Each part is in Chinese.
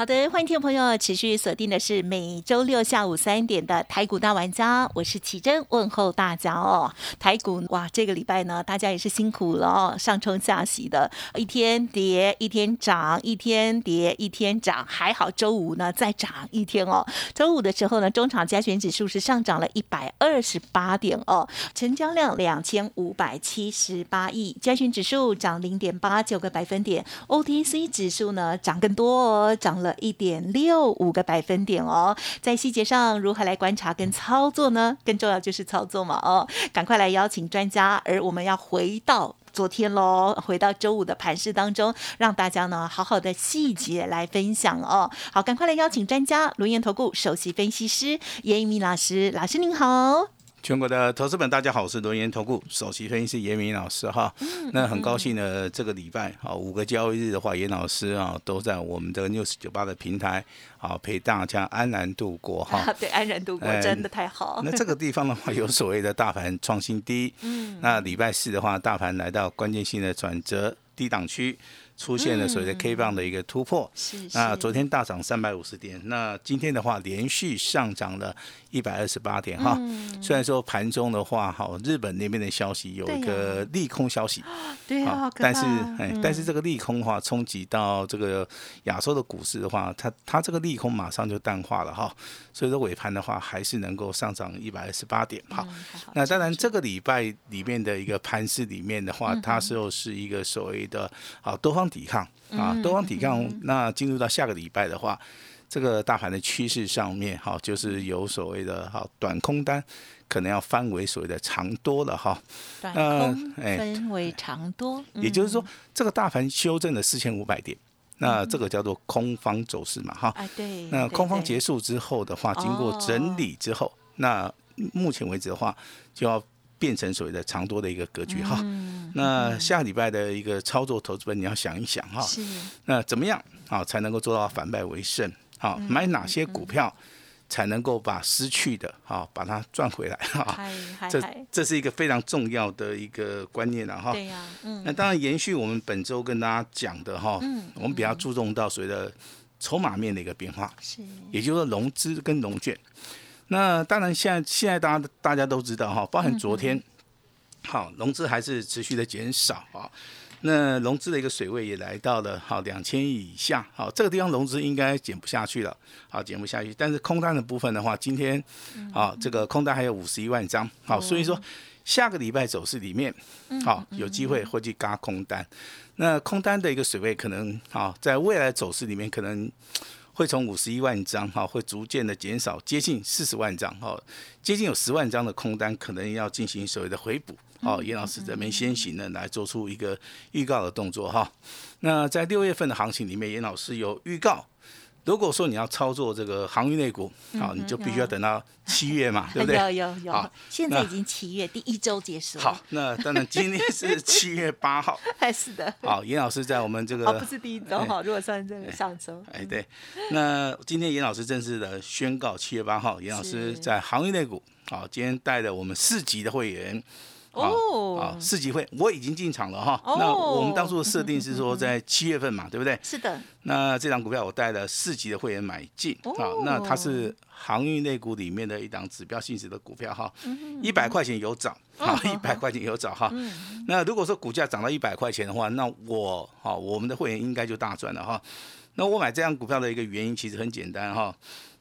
好的，欢迎听众朋友持续锁定的是每周六下午三点的台股大玩家，我是奇珍，问候大家哦。台股哇，这个礼拜呢，大家也是辛苦了哦，上冲下洗的，一天跌一天涨，一天跌一天涨，还好周五呢再涨一天哦。周五的时候呢，中场加权指数是上涨了一百二十八点哦，成交量两千五百七十八亿，加权指数涨零点八九个百分点，OTC 指数呢涨更多哦，涨了。一点六五个百分点哦，在细节上如何来观察跟操作呢？更重要就是操作嘛哦，赶快来邀请专家，而我们要回到昨天喽，回到周五的盘市当中，让大家呢好好的细节来分享哦。好，赶快来邀请专家，轮研投顾首席分析师严一鸣老师，老师您好。全国的投资本，大家好，我是轮研投顾首席分析师严明老师哈。那很高兴呢，这个礼拜啊，五个交易日的话，严老师啊都在我们的 news 九八的平台啊，陪大家安然度过哈。对，安然度过真的太好。那这个地方的话，有所谓的大盘创新低。嗯。那礼拜四的话，大盘来到关键性的转折低档区。出现了所谓的 K 棒的一个突破，那昨天大涨三百五十点，那今天的话连续上涨了一百二十八点哈。虽然说盘中的话，好日本那边的消息有一个利空消息，对啊，但是哎，但是这个利空的话冲击到这个亚洲的股市的话，它它这个利空马上就淡化了哈。所以说尾盘的话还是能够上涨一百二十八点哈。那当然这个礼拜里面的一个盘势里面的话，它是又是一个所谓的好多方。抵抗啊，多方抵抗。那进入到下个礼拜的话，这个大盘的趋势上面，哈，就是有所谓的哈短空单，可能要翻为所谓的长多了哈。短空分为长多，也就是说，这个大盘修正了四千五百点，那这个叫做空方走势嘛哈。对。那空方结束之后的话，经过整理之后，那目前为止的话，就要。变成所谓的长多的一个格局。哈，那下礼拜的一个操作投资本你要想一想哈，那怎么样啊才能够做到反败为胜？好，买哪些股票才能够把失去的哈把它赚回来？哈？这这是一个非常重要的一个观念了哈。对呀，嗯，那当然延续我们本周跟大家讲的哈，我们比较注重到所谓的筹码面的一个变化，是，也就是说融资跟融券。那当然，现在现在大家大家都知道哈，包含昨天，好融资还是持续的减少啊。那融资的一个水位也来到了好两千亿以下，好这个地方融资应该减不下去了，好减不下去。但是空单的部分的话，今天啊这个空单还有五十一万张，好所以说下个礼拜走势里面，好有机会会去嘎空单。那空单的一个水位可能好在未来走势里面可能。会从五十一万张哈，会逐渐的减少，接近四十万张哈，接近有十万张的空单，可能要进行所谓的回补。好，严老师这边先行的来做出一个预告的动作哈。那在六月份的行情里面，严老师有预告。如果说你要操作这个航运类股，好，你就必须要等到七月嘛，对不对？有有有。好，现在已经七月第一周结束。好，那当然今天是七月八号。是的。好，严老师在我们这个哦，不是第一周哈，如果算这个上周。哎，对。那今天严老师正式的宣告，七月八号，严老师在航运类股，好，今天带着我们四级的会员。哦，啊，四级会我已经进场了哈。那我们当初的设定是说在七月份嘛，对不对？是的。那这张股票我带了四级的会员买进啊。那它是航运类股里面的一档指标性质的股票哈。一百块钱有涨，好，一百块钱有涨哈。那如果说股价涨到一百块钱的话，那我好，我们的会员应该就大赚了哈。那我买这样股票的一个原因其实很简单哈。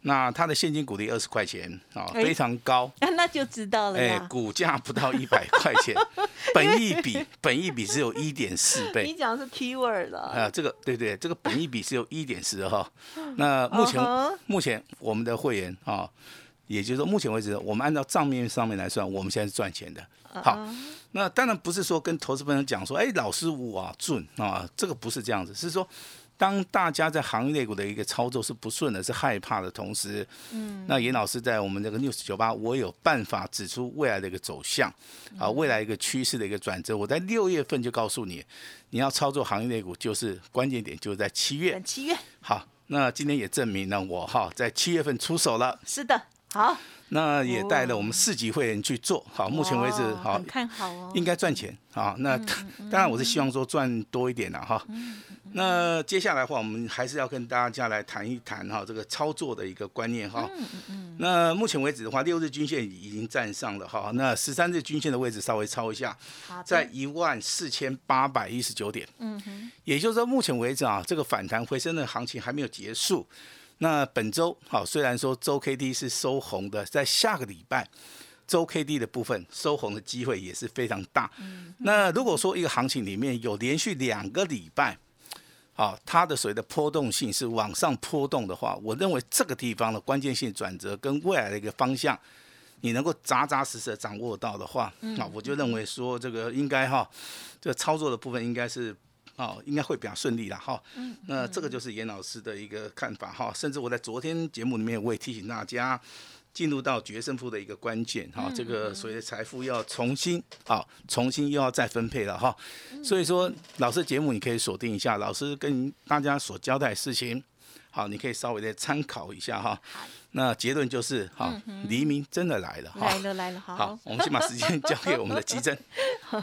那它的现金股利二十块钱啊，非常高，那就知道了。哎，股价不到一百块钱，本益比本益比只有一点四倍。你讲的是 keyword 了。啊，这个对对，这个本益比只有一点四哈。那目前目前我们的会员啊，也就是说目前为止，我们按照账面上面来算，我们现在是赚钱的。好，那当然不是说跟投资朋友讲说，哎，老师我啊准啊，这个不是这样子，是说。当大家在行业类股的一个操作是不顺的，是害怕的同时，嗯，那严老师在我们这个 news 九八，我有办法指出未来的一个走向，啊，未来一个趋势的一个转折。我在六月份就告诉你，你要操作行业类股，就是关键点就是在七月。七月。好，那今天也证明了我哈在七月份出手了。是的，好。那也带了我们四级会员去做好，目前为止好，看好哦，应该赚钱啊，那当然我是希望说赚多一点的哈。那接下来的话，我们还是要跟大家来谈一谈哈这个操作的一个观念哈。那目前为止的话，六日均线已经站上了哈，那十三日均线的位置稍微抄一下，在一万四千八百一十九点。嗯哼，也就是说目前为止啊，这个反弹回升的行情还没有结束。那本周好，虽然说周 K D 是收红的，在下个礼拜周 K D 的部分收红的机会也是非常大。那如果说一个行情里面有连续两个礼拜，好，它的所谓的波动性是往上波动的话，我认为这个地方的关键性转折跟未来的一个方向，你能够扎扎实实的掌握到的话，啊我就认为说这个应该哈，这个操作的部分应该是。哦，应该会比较顺利了哈。嗯，那这个就是严老师的一个看法哈。甚至我在昨天节目里面，我也提醒大家，进入到决胜负的一个关键哈。这个所谓的财富要重新啊，重新又要再分配了哈。所以说，老师节目你可以锁定一下，老师跟大家所交代的事情，好，你可以稍微再参考一下哈。那结论就是，哈，黎明真的来了，来了来了，好，我们先把时间交给我们的吉珍。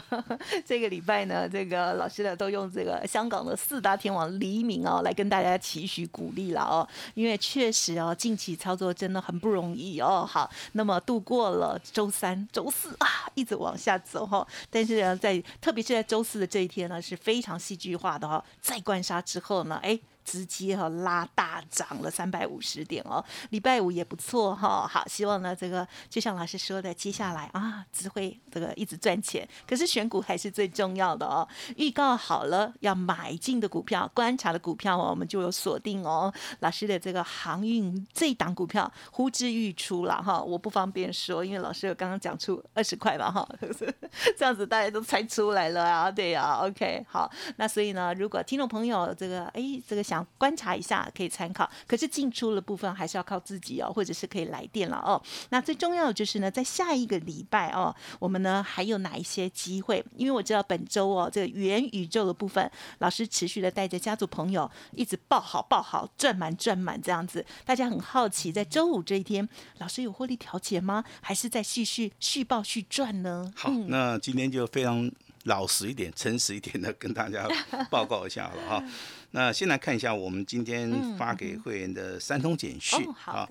这个礼拜呢，这个老师呢都用这个香港的四大天王黎明哦，来跟大家期许鼓励了哦，因为确实哦，近期操作真的很不容易哦。好，那么度过了周三、周四啊，一直往下走哈，但是呢，在特别是在周四的这一天呢，是非常戏剧化的哈，在灌杀之后呢，哎。直接哈拉大涨了三百五十点哦，礼拜五也不错哈。好，希望呢这个就像老师说的，接下来啊只会这个一直赚钱。可是选股还是最重要的哦。预告好了要买进的股票，观察的股票哦，我们就有锁定哦。老师的这个航运这一档股票呼之欲出了哈，我不方便说，因为老师有刚刚讲出二十块嘛哈，这样子大家都猜出来了啊。对呀，OK，好，那所以呢，如果听众朋友这个哎这个想。观察一下可以参考，可是进出的部分还是要靠自己哦，或者是可以来电了哦。那最重要的就是呢，在下一个礼拜哦，我们呢还有哪一些机会？因为我知道本周哦，这个元宇宙的部分，老师持续的带着家族朋友一直报好报好，赚满赚满这样子。大家很好奇，在周五这一天，老师有获利调节吗？还是在继续续报续赚呢？好，那今天就非常老实一点、诚实一点的跟大家报告一下了哈。那先来看一下我们今天发给会员的三通简讯好。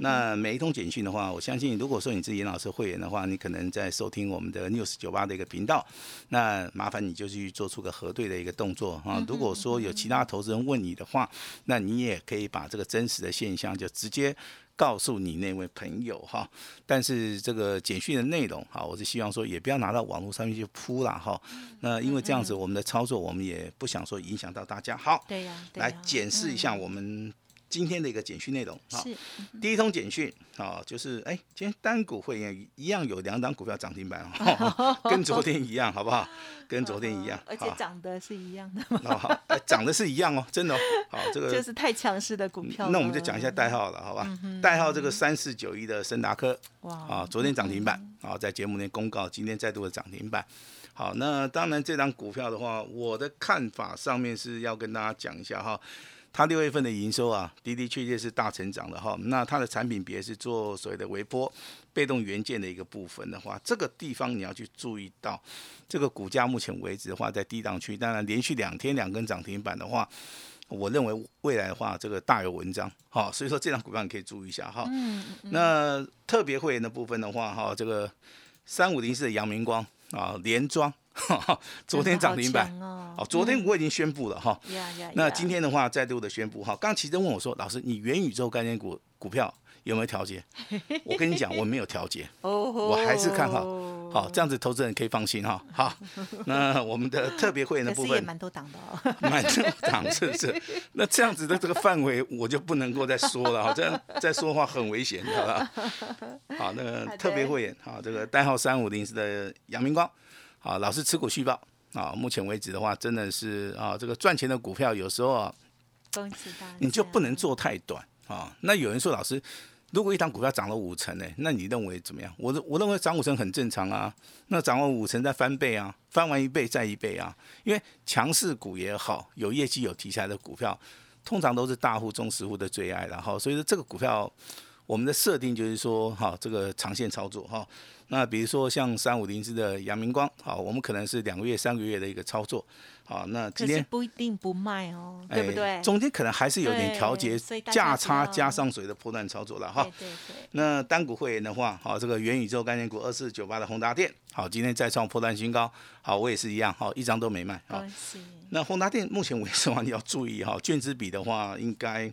那每一通简讯的话，我相信如果说你是严老师会员的话，你可能在收听我们的 News 九八的一个频道，那麻烦你就去做出个核对的一个动作啊。如果说有其他投资人问你的话，那你也可以把这个真实的现象就直接。告诉你那位朋友哈，但是这个简讯的内容哈，我是希望说也不要拿到网络上面去铺了哈。那因为这样子，我们的操作我们也不想说影响到大家。好，对呀，来检视一下我们。今天的一个简讯内容啊，第一通简讯啊，就是哎，今天单股会员一样有两档股票涨停板哦，跟昨天一样，好不好？跟昨天一样，而且涨的是一样的吗？好，涨的是一样哦，真的哦。好，这个就是太强势的股票。那我们就讲一下代号了，好吧？代号这个三四九一的森达科，哇，啊，昨天涨停板，啊，在节目内公告，今天再度的涨停板。好，那当然这张股票的话，我的看法上面是要跟大家讲一下哈。它六月份的营收啊，的的确确是大成长的哈。那它的产品别是做所谓的微波被动元件的一个部分的话，这个地方你要去注意到，这个股价目前为止的话在低档区，当然连续两天两根涨停板的话，我认为未来的话这个大有文章哈。所以说这张股票你可以注意一下哈。嗯嗯。那特别会员的部分的话哈，这个三五零四的阳明光啊，连庄。昨天涨停板哦，昨天我已经宣布了哈。那今天的话，再度的宣布哈。刚奇珍问我说：“老师，你元宇宙概念股股票有没有调节？” 我跟你讲，我没有调节，我还是看好。好，这样子投资人可以放心哈。好，那我们的特别会员的部分，蛮多档的哦，蛮多档是不是？那这样子的这个范围，我就不能够再说了哈。这样再说话很危险，好吧？好，那个特别会员，好，这个代号三五零四的杨明光。好，老师持股续报啊，目前为止的话，真的是啊，这个赚钱的股票有时候啊，恭喜大家，你就不能做太短啊。那有人说，老师，如果一档股票涨了五成呢，那你认为怎么样？我我认为涨五成很正常啊。那涨完五成再翻倍啊，翻完一倍再一倍啊。因为强势股也好，有业绩有题材的股票，通常都是大户、中实户的最爱然后所以说这个股票。我们的设定就是说，哈，这个长线操作，哈，那比如说像三五零四的阳明光，好，我们可能是两个月、三个月的一个操作，好，那今天不一定不卖哦，对不对？中间可能还是有点调节，价差加上水的破断操作了，哈。对对对。那单股会员的话，好，这个元宇宙概念股二四九八的宏达电，好，今天再创破断新高，好，我也是一样，好，一张都没卖，好。那宏达电目前为止的话，你要注意哈，卷资比的话应该。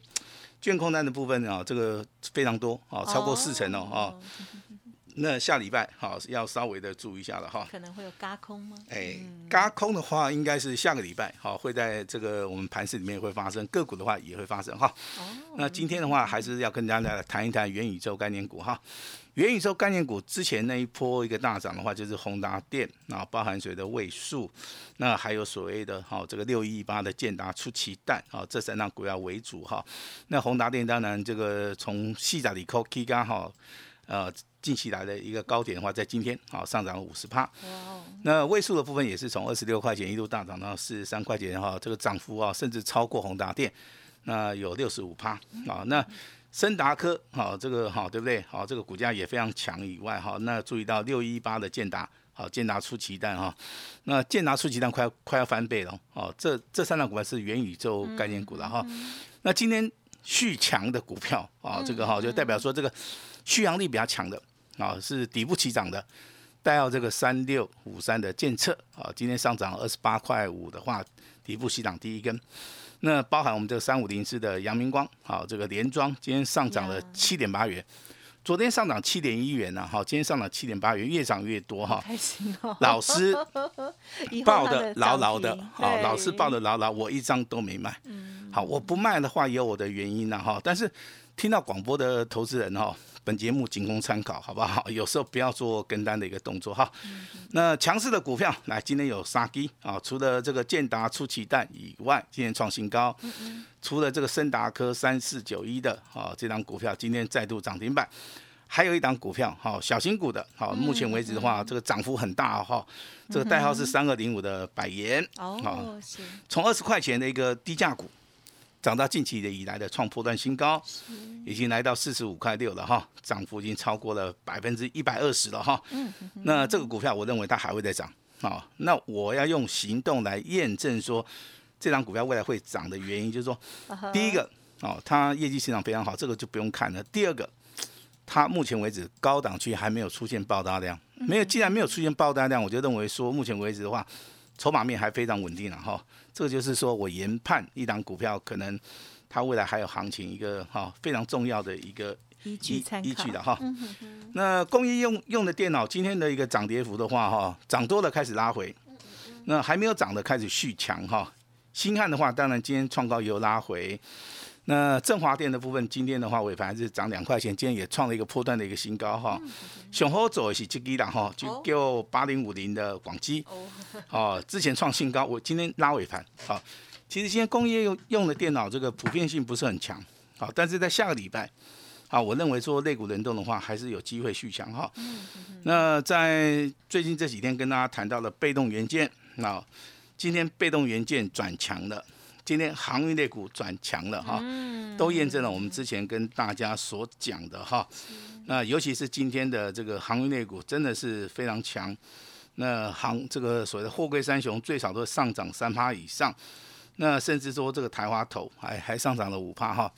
卷空单的部分啊，这个非常多啊，超过四成哦啊。那下礼拜好要稍微的注意一下了哈。可能会有嘎空吗？哎，嘎空的话，应该是下个礼拜好会在这个我们盘市里面会发生，个股的话也会发生哈。哦。那今天的话，还是要跟大家谈一谈元宇宙概念股哈。元宇宙概念股之前那一波一个大涨的话，就是宏达电啊，包含水的位数，那还有所谓的哈这个六一八的建达出奇蛋啊，这三档股票为主哈。那宏达电当然这个从细仔里扣 K 刚哈，呃近期来的一个高点的话，在今天啊上涨了五十帕。那位数的部分也是从二十六块钱一路大涨到四十三块钱哈，这个涨幅啊甚至超过宏达电，那有六十五帕啊那。森达科，好，这个好，对不对？好，这个股价也非常强。以外，哈，那注意到六一八的建达，好，建达出奇蛋，哈，那建达出奇蛋快要快要翻倍了，哦，这这三档股票是元宇宙概念股了，哈。那今天续强的股票，啊，这个哈就代表说这个续航力比较强的，啊，是底部起涨的，带到这个三六五三的建测，啊，今天上涨二十八块五的话，底部起涨第一根。那包含我们这个三五零四的阳明光，好，这个连庄今天上涨了七点八元，昨天上涨七点一元呢，好，今天上涨七点八元，越涨越多哈，开心哦。老师 抱的牢牢的，好，老师抱的牢牢，我一张都没卖。嗯，好，我不卖的话也有我的原因呢哈，但是听到广播的投资人哈。本节目仅供参考，好不好？有时候不要做跟单的一个动作哈。那强势的股票，来，今天有杀鸡啊，除了这个建达出奇蛋以外，今天创新高。除了这个森达科三四九一的啊，这张股票今天再度涨停板。还有一档股票，哈，小型股的，好，目前为止的话，这个涨幅很大哈。这个代号是三二零五的百元哦，从二十块钱的一个低价股。涨到近期的以来的创破断新高，已经来到四十五块六了哈，涨幅已经超过了百分之一百二十了哈。那这个股票我认为它还会再涨啊。那我要用行动来验证说这张股票未来会涨的原因，就是说，第一个哦，它业绩市场非常好，这个就不用看了。第二个，它目前为止高档区还没有出现爆大量，没有，既然没有出现爆大量，我就认为说目前为止的话。筹码面还非常稳定了哈，这个就是说我研判一档股票可能它未来还有行情一个哈非常重要的一个依据依据的哈。那工业用用的电脑今天的一个涨跌幅的话哈，涨多了开始拉回，那还没有涨的开始续强哈。新汉的话，当然今天创高也有拉回。那振华电的部分，今天的话尾盘是涨两块钱，今天也创了一个破断的一个新高哈。雄厚走是这基了哈，就叫八零五零的广基 哦，之前创新高，我今天拉尾盘好。其实今天工业用用的电脑这个普遍性不是很强好，但是在下个礼拜啊，我认为说肋骨轮动的话，还是有机会续强哈。那在最近这几天跟大家谈到了被动元件，那今天被动元件转强了。今天航运类股转强了哈，都验证了我们之前跟大家所讲的哈。那尤其是今天的这个航运类股真的是非常强。那航这个所谓的货柜三雄最少都上涨三趴以上。那甚至说这个台华头还还上涨了五趴哈。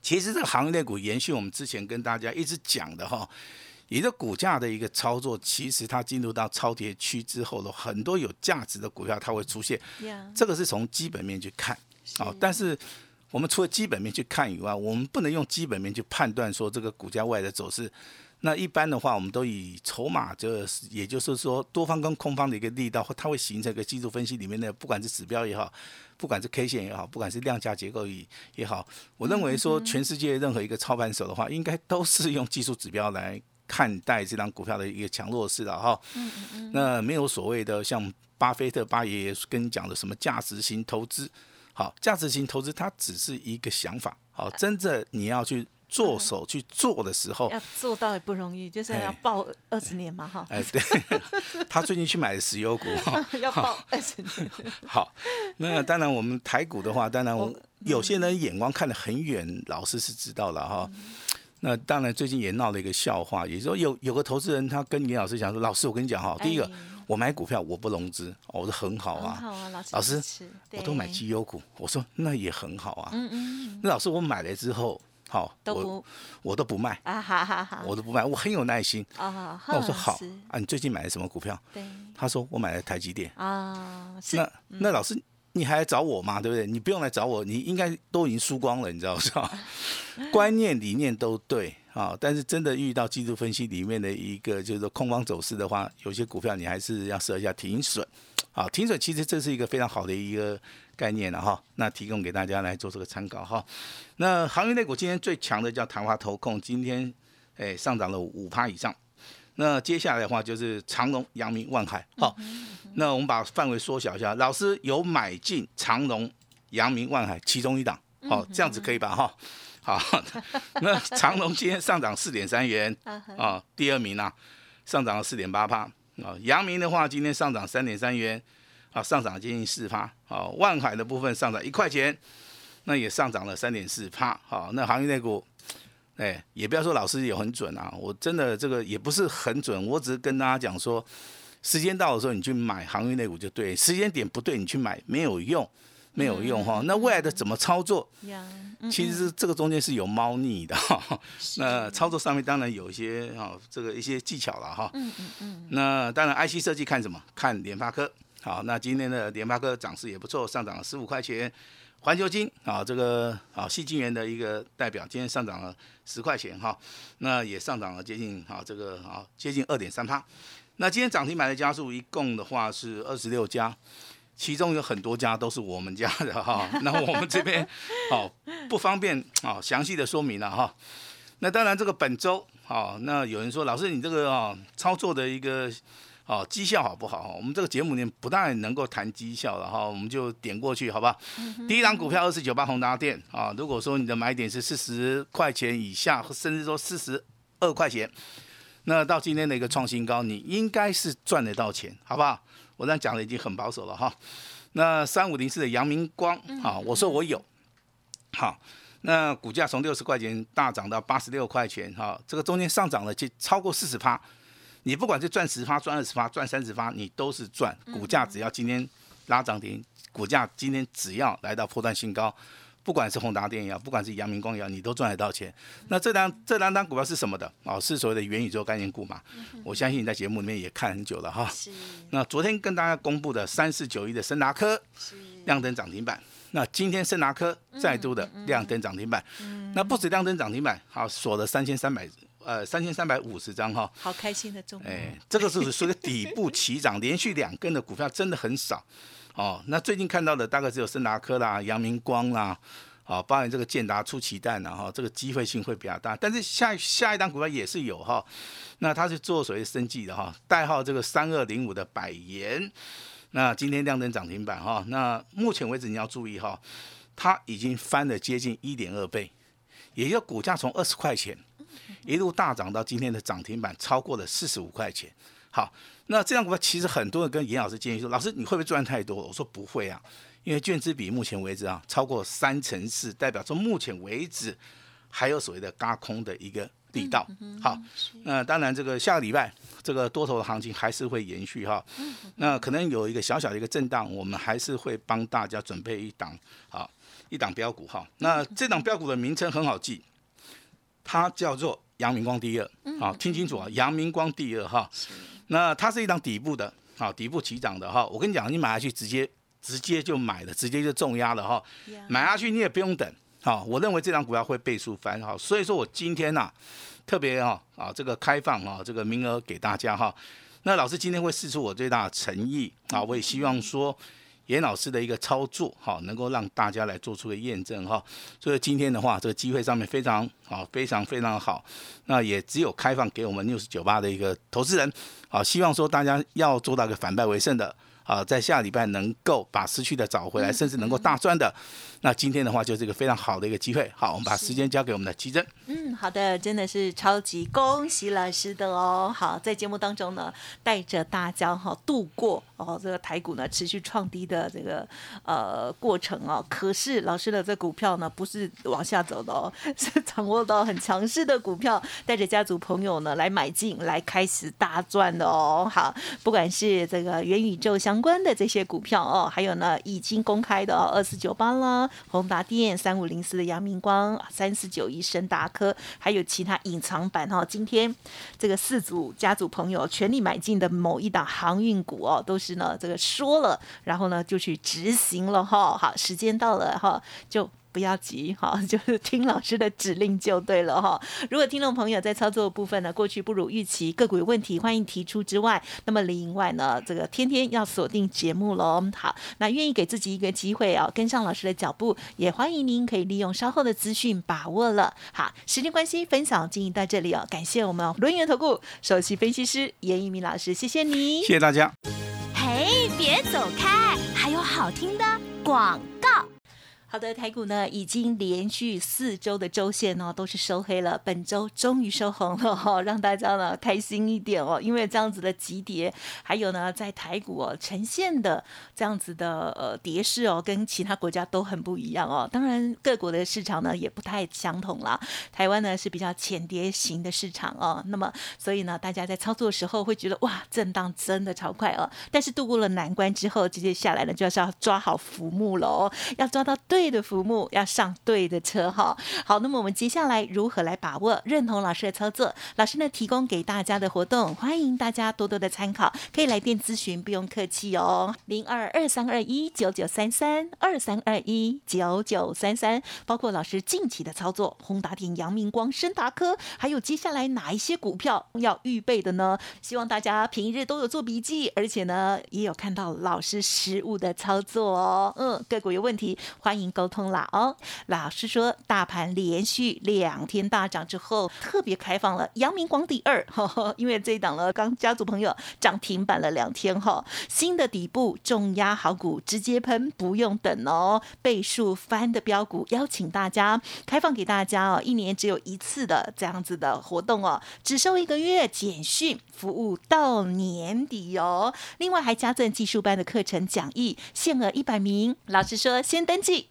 其实这个航运类股延续我们之前跟大家一直讲的哈。你的股价的一个操作，其实它进入到超跌区之后的很多有价值的股票，它会出现。这个是从基本面去看，哦，但是我们除了基本面去看以外，我们不能用基本面去判断说这个股价未来的走势。那一般的话，我们都以筹码，这也就是说多方跟空方的一个力道，它会形成一个技术分析里面的，不管是指标也好，不管是 K 线也好，不管是量价结构也也好，我认为说全世界任何一个操盘手的话，应该都是用技术指标来。看待这张股票的一个强弱势了哈，嗯嗯嗯，那没有所谓的像巴菲特巴爷爷跟你讲的什么价值型投资，好，价值型投资它只是一个想法，好，真正你要去做手去做的时候，要做到也不容易，就是要哎抱二十年嘛，哈，哎，对，他最近去买了石油股，要抱二十年。好，那当然我们台股的话，当然我我有些人眼光看得很远，老师是知道了哈。那当然，最近也闹了一个笑话，也就是说有有个投资人，他跟严老师讲说：“老师，我跟你讲哈，第一个哎我买股票我不融资，哦我说很好啊，好啊，老师老师，我都买对绩优股，我说那也很好啊。嗯嗯，那老师我买了之后，好，我都不我都不卖，啊哈哈哈，我都不卖，我很有耐心。啊，那我说好啊，你最近买了什么股票？对他说我买了台积电。啊，那那老师，你还来找我吗？对不对？你不用来找我，你应该都已经输光了，你知道是吧？观念理念都对啊，但是真的遇到技术分析里面的一个就是说空方走势的话，有些股票你还是要设一下停损。啊，停损其实这是一个非常好的一个概念了哈，那提供给大家来做这个参考哈。那航运类股今天最强的叫谈华投控，今天哎上涨了五趴以上。那接下来的话就是长隆、阳明、万海，好、那我们把范围缩小一下，老师有买进长隆、阳明、万海其中一档，好、这样子可以吧？哈，好，那长隆今天上涨四点三元啊，第二名啊，上涨了四点八帕啊，阳明的话今天上涨三点三元，啊，上涨接近四帕，啊，万海的部分上涨一块钱，那也上涨了三点四帕，好，那行业内股。哎，也不要说老师有很准啊，我真的这个也不是很准，我只是跟大家讲说，时间到的时候你去买航运类股就对，时间点不对你去买没有用，没有用哈。那未来的怎么操作？嗯其实这个中间是有猫腻的哈。那操作上面当然有一些哈，这个一些技巧了哈。嗯嗯嗯，那当然，IC 设计看什么？看联发科。好，那今天的联发科涨势也不错，上涨了十五块钱。环球金啊，这个啊，细晶元的一个代表，今天上涨了十块钱哈，那也上涨了接近啊，这个啊接近二点三趴。那今天涨停板的家数一共的话是二十六家，其中有很多家都是我们家的哈。那我们这边好不方便啊详细的说明了哈。那当然这个本周啊，那有人说老师你这个啊操作的一个。哦，绩效好不好？我们这个节目里面不但能够谈绩效了哈，我们就点过去，好不好？第一档股票二四九八宏达电啊，如果说你的买点是四十块钱以下，甚至说四十二块钱，那到今天的一个创新高，你应该是赚得到钱，好不好？我这样讲的已经很保守了哈。那三五零四的阳明光啊，我说我有，好，那股价从六十块钱大涨到八十六块钱，哈，这个中间上涨了就超过四十趴。你不管是赚十发、赚二十发、赚三十发，你都是赚。股价只要今天拉涨停，股价今天只要来到破断新高，不管是宏达电也好，不管是阳明光也好，你都赚得到钱。那这两这两档股票是什么的？哦，是所谓的元宇宙概念股嘛？我相信你在节目里面也看很久了哈。是那昨天跟大家公布的三四九一的森达科是亮灯涨停板，那今天森达科再度的亮灯涨停板，那不止亮灯涨停板，好锁了三千三百呃三千三百五十张哈。好开心的中午，哎，这个是属于底部起涨，连续两根的股票真的很少哦。那最近看到的大概只有森达科啦、阳明光啦，好、包含这个建达出奇蛋啦哈，这个机会性会比较大。但是下下一档股票也是有哈，那它是做所谓生计的哈，代号这个三二零五的百元，那今天亮灯涨停板哈，那目前为止你要注意哈，它已经翻了接近一点二倍，也就股价从二十块钱。一路大涨到今天的涨停板超过了四十五块钱。好，那这样股票其实很多人跟严老师建议说，老师你会不会赚太多？我说不会啊，因为券资比目前为止啊超过三成四，代表说目前为止还有所谓的嘎空的一个力道。好，那当然这个下个礼拜这个多头的行情还是会延续哈，那可能有一个小小的一个震荡，我们还是会帮大家准备一档好一档标股哈。那这档标股的名称很好记。它叫做阳明光第二，好、听清楚啊，阳明光第二哈。那它是一档底部的，好、底部起涨的哈。我跟你讲，你买下去直接直接就买了，直接就重压了哈。买下去你也不用等，好、我认为这档股票会倍数翻哈。所以说我今天呐、特别哈啊这个开放啊这个名额给大家哈。那老师今天会试出我最大的诚意啊，我也希望说。严老师的一个操作，哈，能够让大家来做出个验证，哈。所以今天的话，这个机会上面非常好，非常非常好。那也只有开放给我们六十九八的一个投资人，啊，希望说大家要做到一个反败为胜的啊，在下礼拜能够把失去的找回来，甚至能够大赚的，那今天的话就是一个非常好的一个机会。好，我们把时间交给我们的奇珍。嗯，好的，真的是超级恭喜老师的哦。好，在节目当中呢，带着大家哈度过哦这个台股呢持续创低的这个呃过程哦。可是老师的这股票呢不是往下走的哦，是掌握到很强势的股票，带着家族朋友呢来买进来开始大赚的哦。好，不管是这个元宇宙相关的这些股票哦，还有呢已经公开的哦，二四九八啦，宏达电三五零四的阳明光，三四九一深达科，还有其他隐藏版哈。今天这个四组家族朋友全力买进的某一档航运股哦，都是呢这个说了，然后呢就去执行了哈。好，时间到了哈，就。不要急哈，就是听老师的指令就对了哈。如果听众朋友在操作部分呢，过去不如预期，个股有问题，欢迎提出之外，那么另外呢，这个天天要锁定节目喽。好，那愿意给自己一个机会啊，跟上老师的脚步，也欢迎您可以利用稍后的资讯把握了。好，时间关系，分享进行到这里哦，感谢我们轮源投顾首席分析师严一鸣老师，谢谢你，谢谢大家。嘿，别走开，还有好听的广告。好的，台股呢已经连续四周的周线呢都是收黑了，本周终于收红了哈，让大家呢开心一点哦。因为这样子的急跌，还有呢在台股哦呈现的这样子的呃跌势哦，跟其他国家都很不一样哦。当然各国的市场呢也不太相同啦。台湾呢是比较浅跌型的市场哦，那么所以呢大家在操作的时候会觉得哇震荡真的超快哦。但是度过了难关之后，接接下来呢就是要抓好浮木了哦，要抓到对。对的服务要上对的车哈，好，那么我们接下来如何来把握认同老师的操作？老师呢提供给大家的活动，欢迎大家多多的参考，可以来电咨询，不用客气哦，零二二三二一九九三三二三二一九九三三，包括老师近期的操作，宏达电、阳明光、深达科，还有接下来哪一些股票要预备的呢？希望大家平日都有做笔记，而且呢也有看到老师实物的操作哦。嗯，个股有问题，欢迎。沟通了哦，老师说大盘连续两天大涨之后，特别开放了阳明光第二，因为这一档了刚家族朋友涨停板了两天哈，新的底部重压好股直接喷，不用等哦，倍数翻的标股邀请大家开放给大家哦，一年只有一次的这样子的活动哦，只收一个月简讯服务到年底哦，另外还加赠技术班的课程讲义，限额一百名，老师说先登记。